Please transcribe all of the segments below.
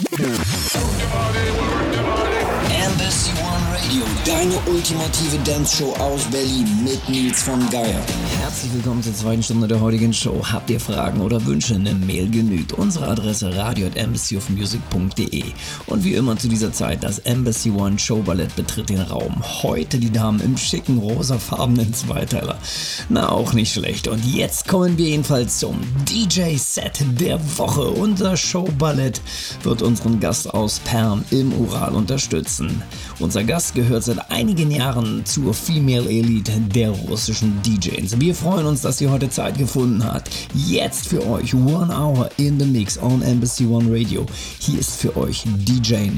Deine ultimative Dance-Show aus Berlin mit Nils von Geier. Herzlich willkommen zur zweiten Stunde der heutigen Show. Habt ihr Fragen oder Wünsche? Eine Mail genügt. Unsere Adresse radio@embassyofmusic.de. Und wie immer zu dieser Zeit, das Embassy One Show Ballett betritt den Raum. Heute die Damen im schicken rosafarbenen Zweiteiler. Na, auch nicht schlecht. Und jetzt kommen wir jedenfalls zum DJ-Set der Woche. Unser Show Ballett wird unseren Gast aus Perm im Ural unterstützen. Unser Gast gehört seit einigen Jahren zur Female Elite der russischen DJs. Wir freuen uns, dass sie heute Zeit gefunden hat. Jetzt für euch One Hour in the Mix on Embassy One Radio. Hier ist für euch DJ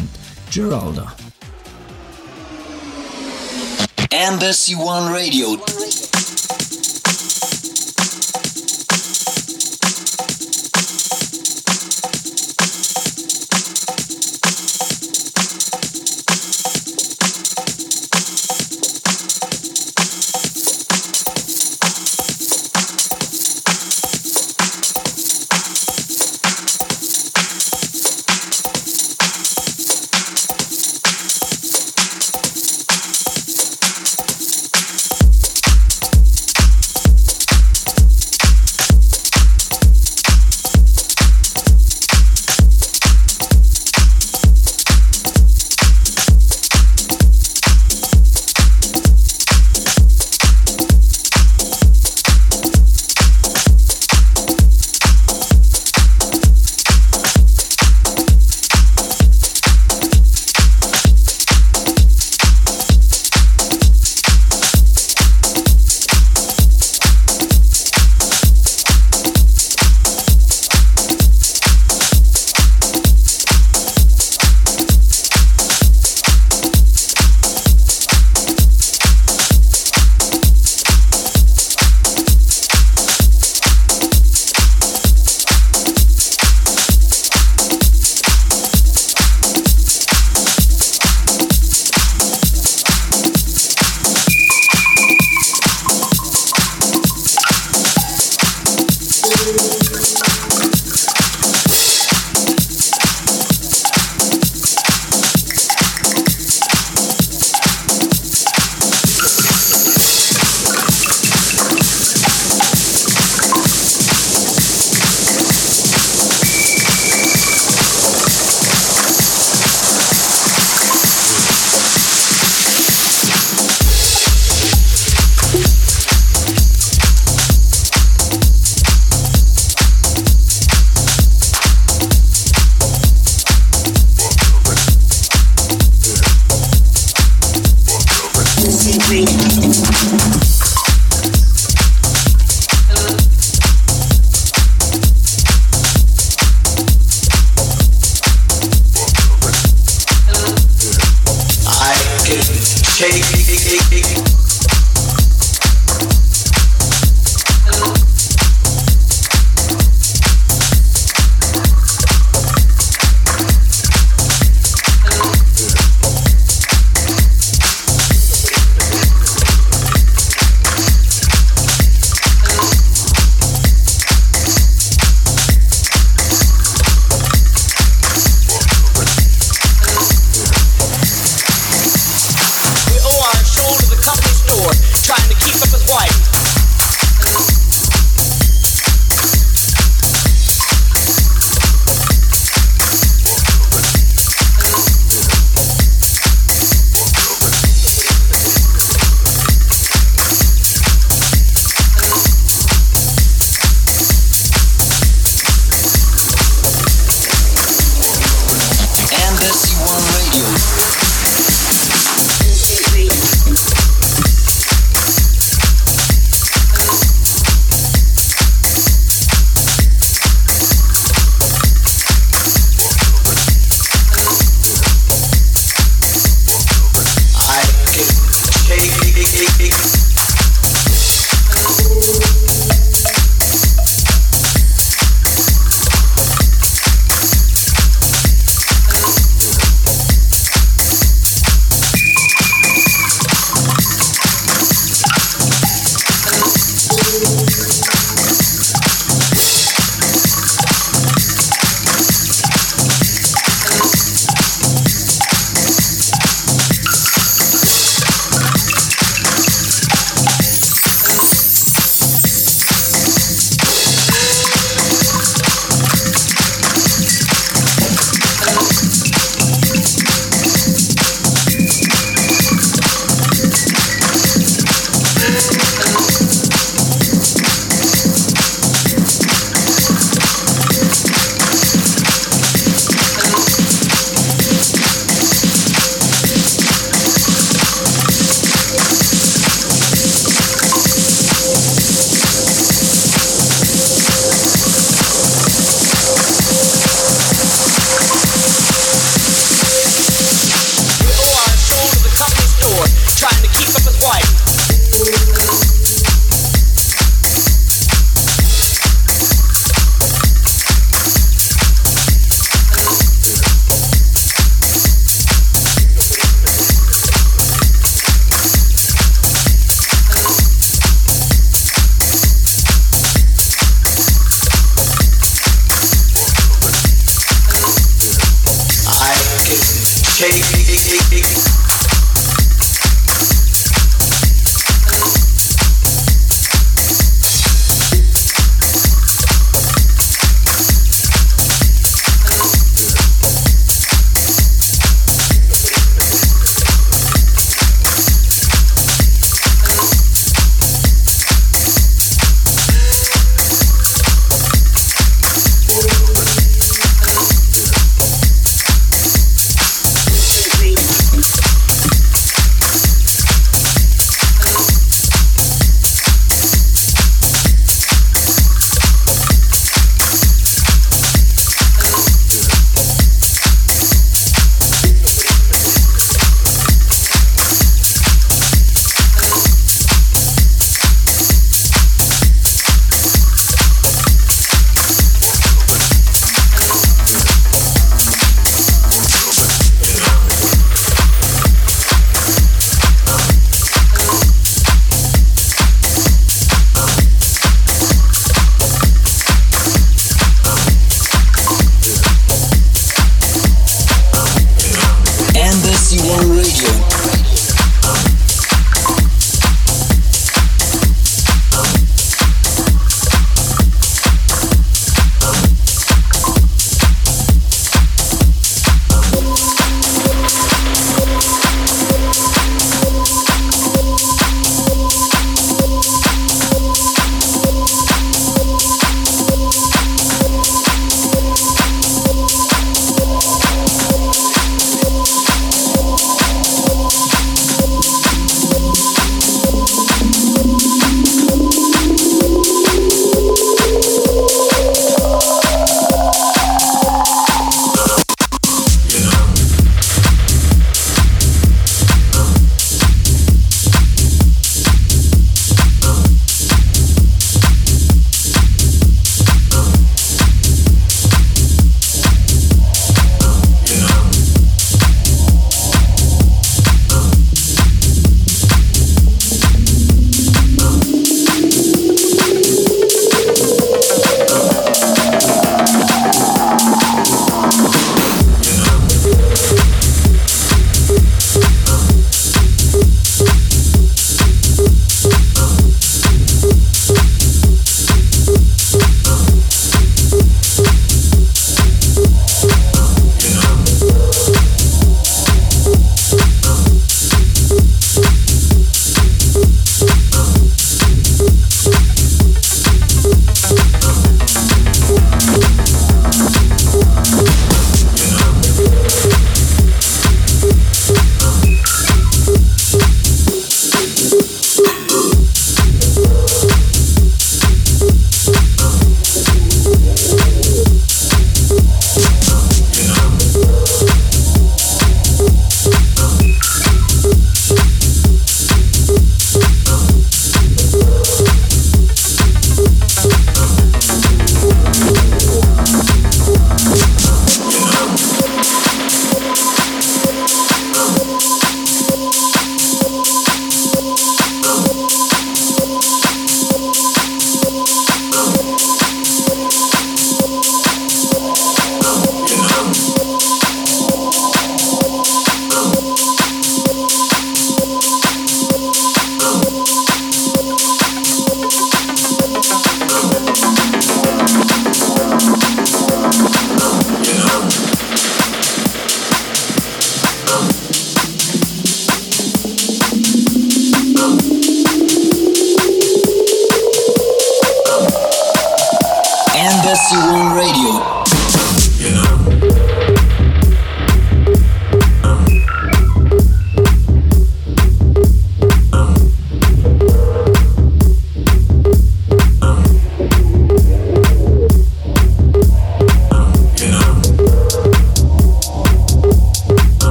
Geralda. Embassy One Radio.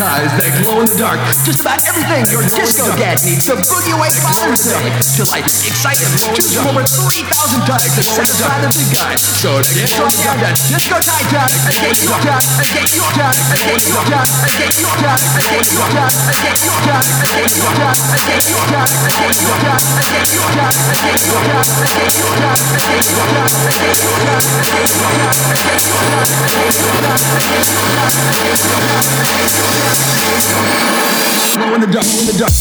eyes that glow in the dark. Just about everything your disco dad needs. The boogie away by himself. Just exciting, just over 3,000 and dykes and set as the guy. So they get on the guy just go tight and get your gun! and get your gun! and get your gun! and get your gun! and get your gun! and get your gun! and get your gun! and get your gun! and get your gun! and get your gun! and get your gun! and get your and get your and get your and get your and get your and get your and get your and get your and get your in the duck, in the duck.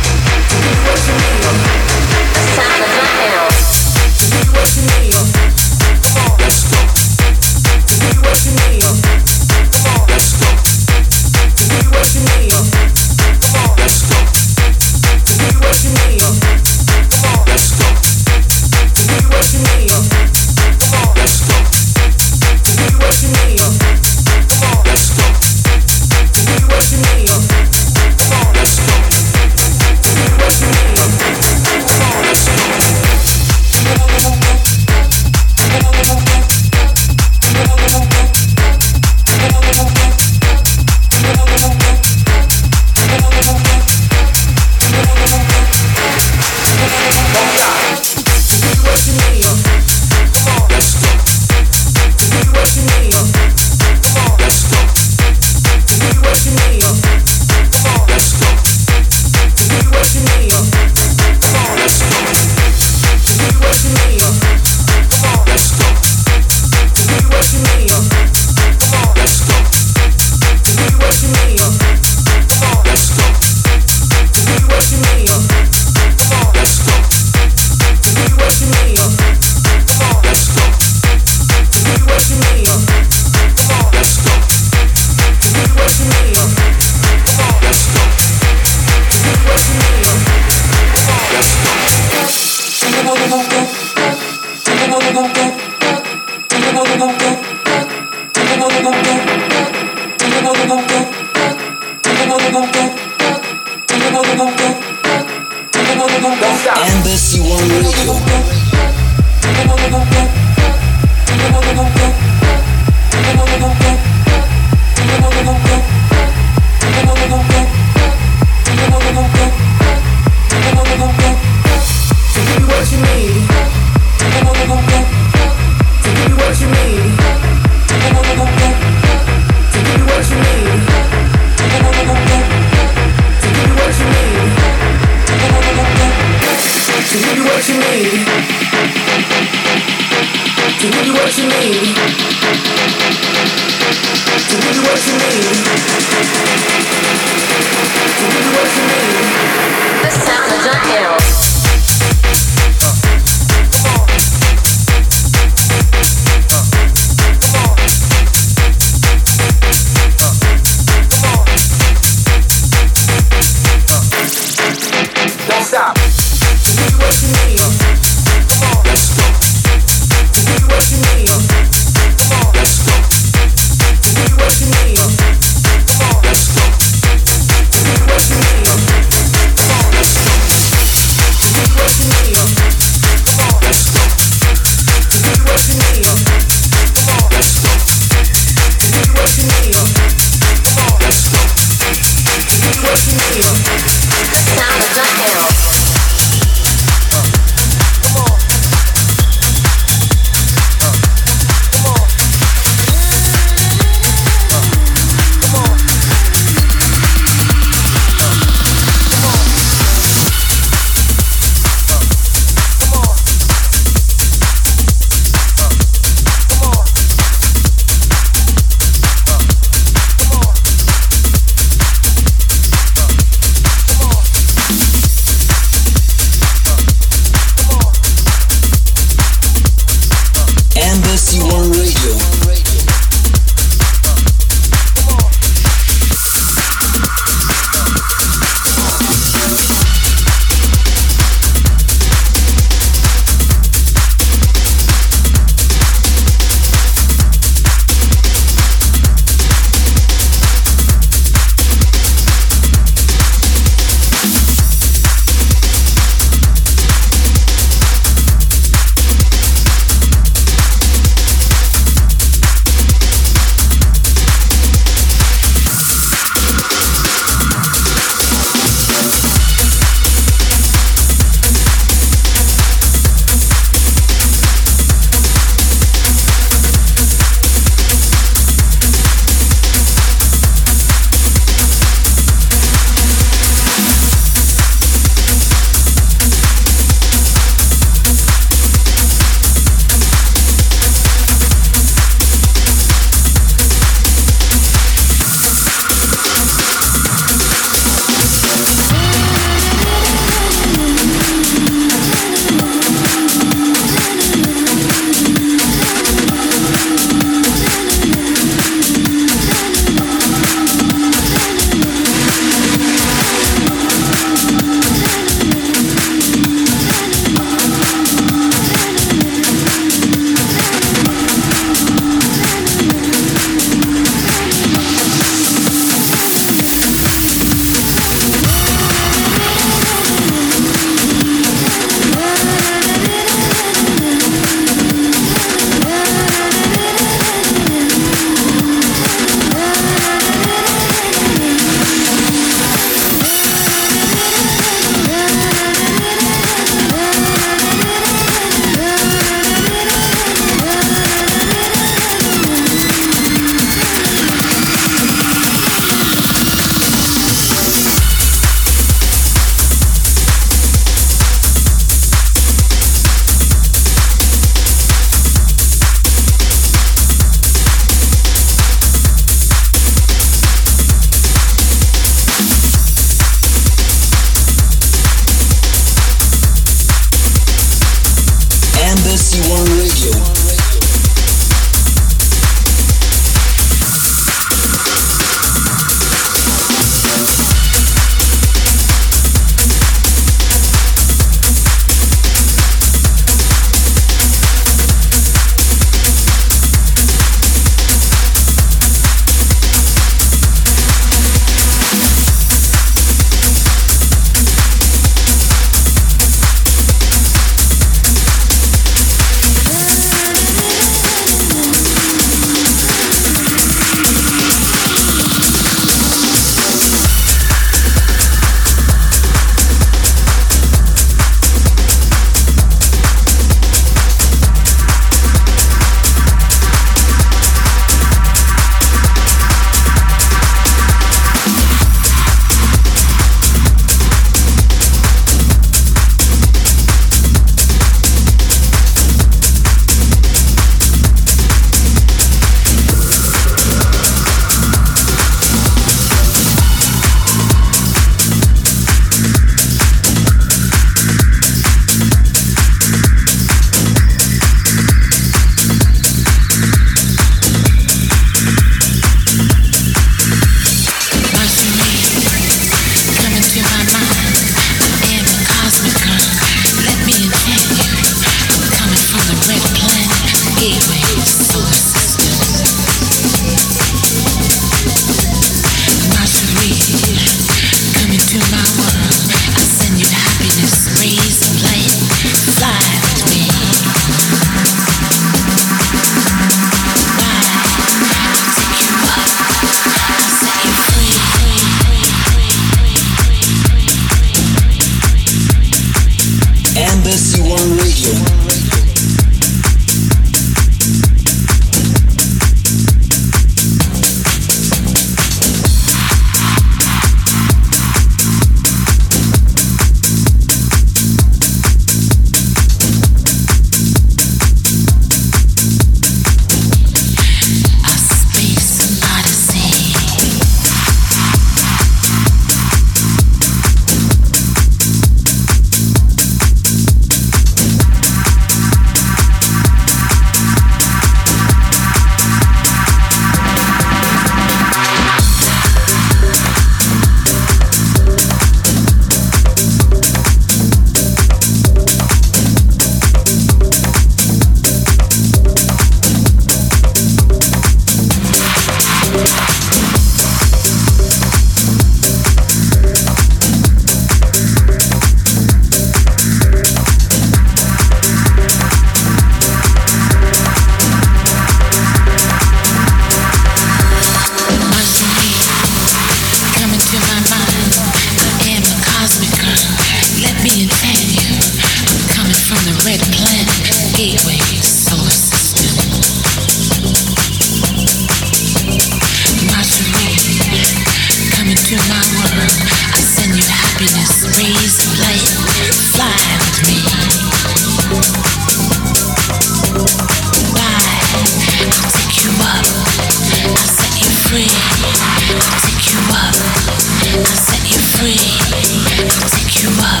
you up.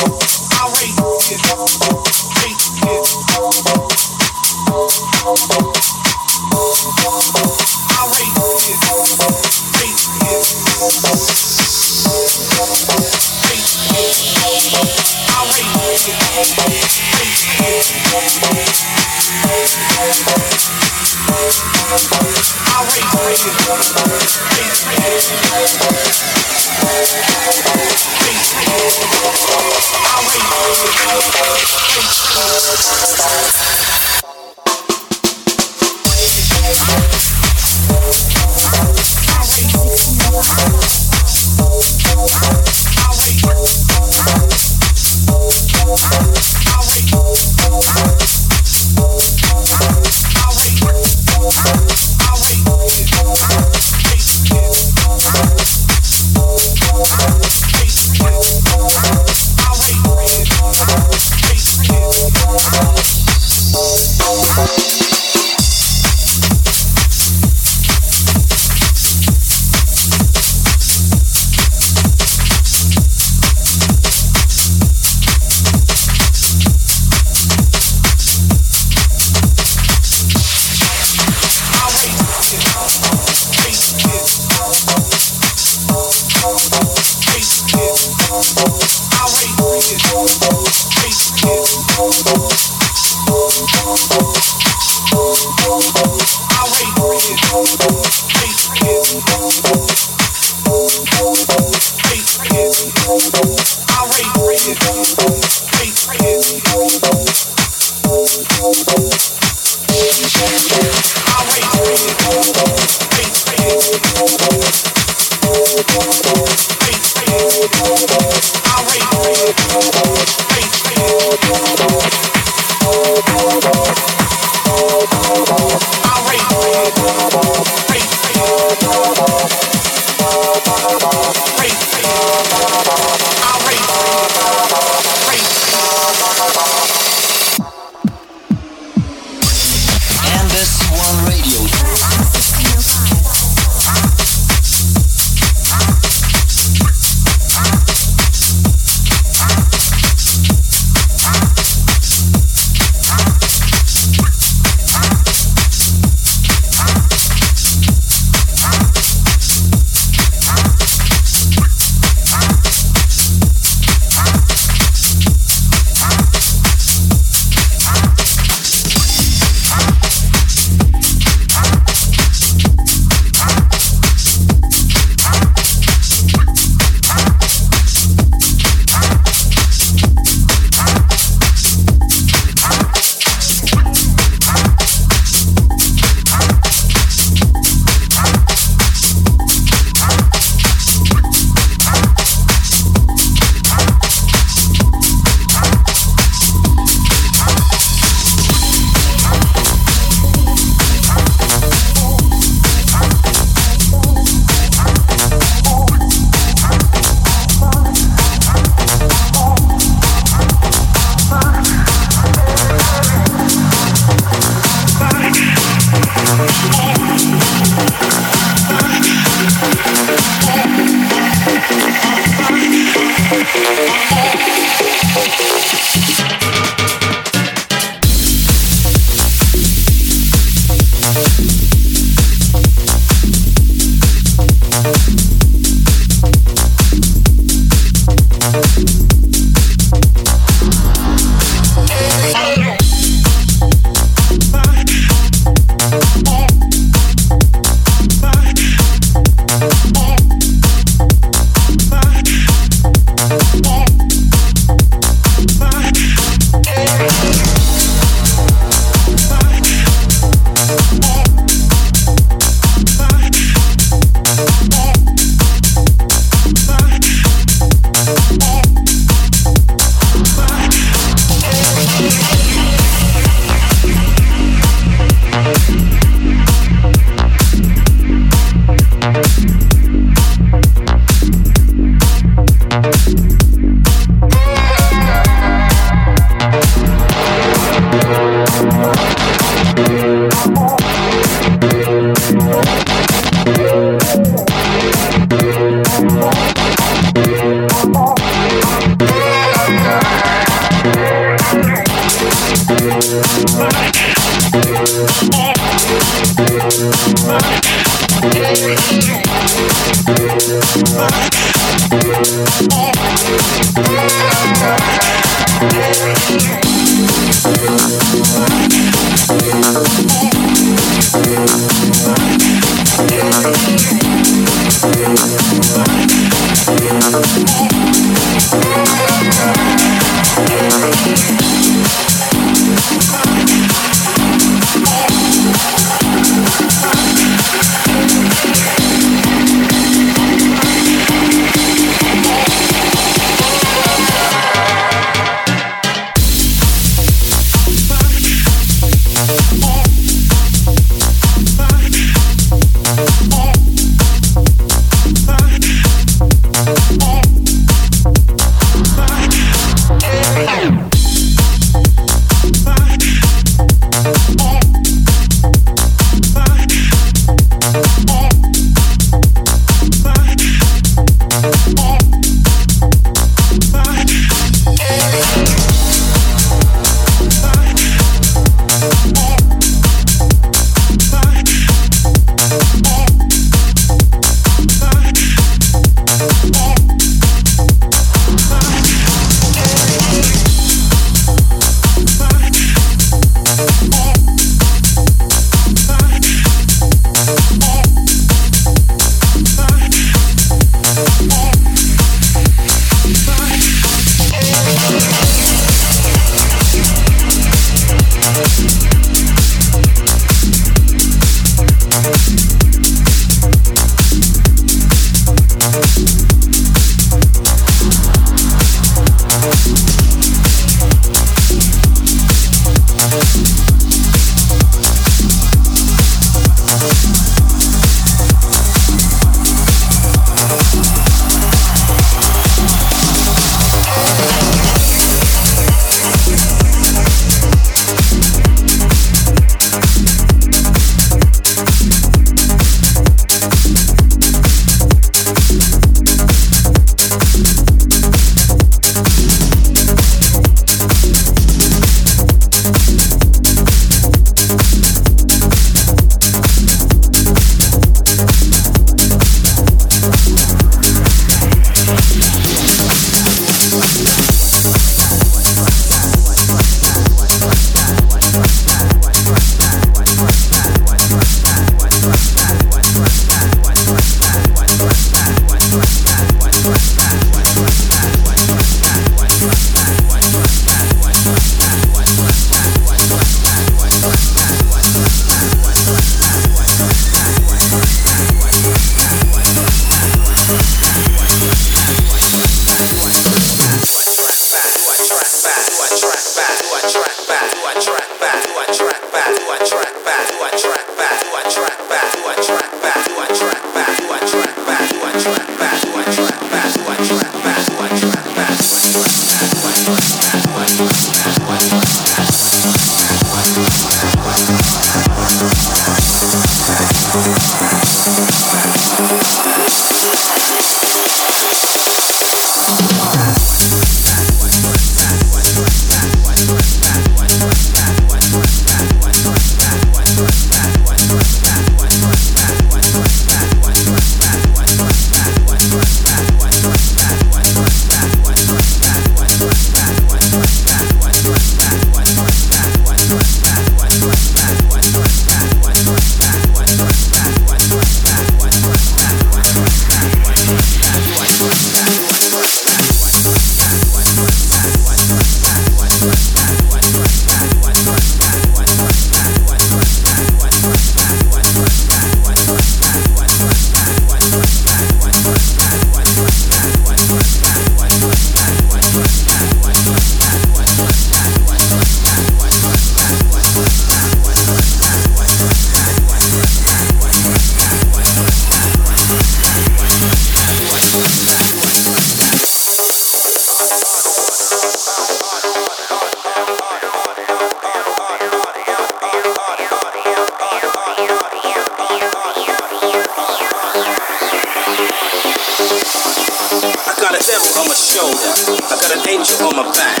Shoulder. I got an angel on my back.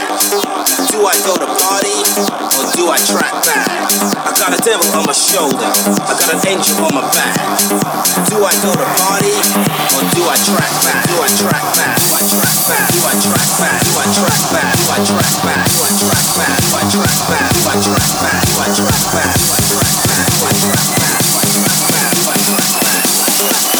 Do I go to party or do I track back? I got a devil on my shoulder, I got an angel on my back. Do I go to party or do I track back? Do I track back? Do I track back? Do I track back? Do I track back? Do I track back? Do I track back? Do I track back? Do I track back? Do I track back? Do I track back? Do I track back? Do I track back? Do I track back?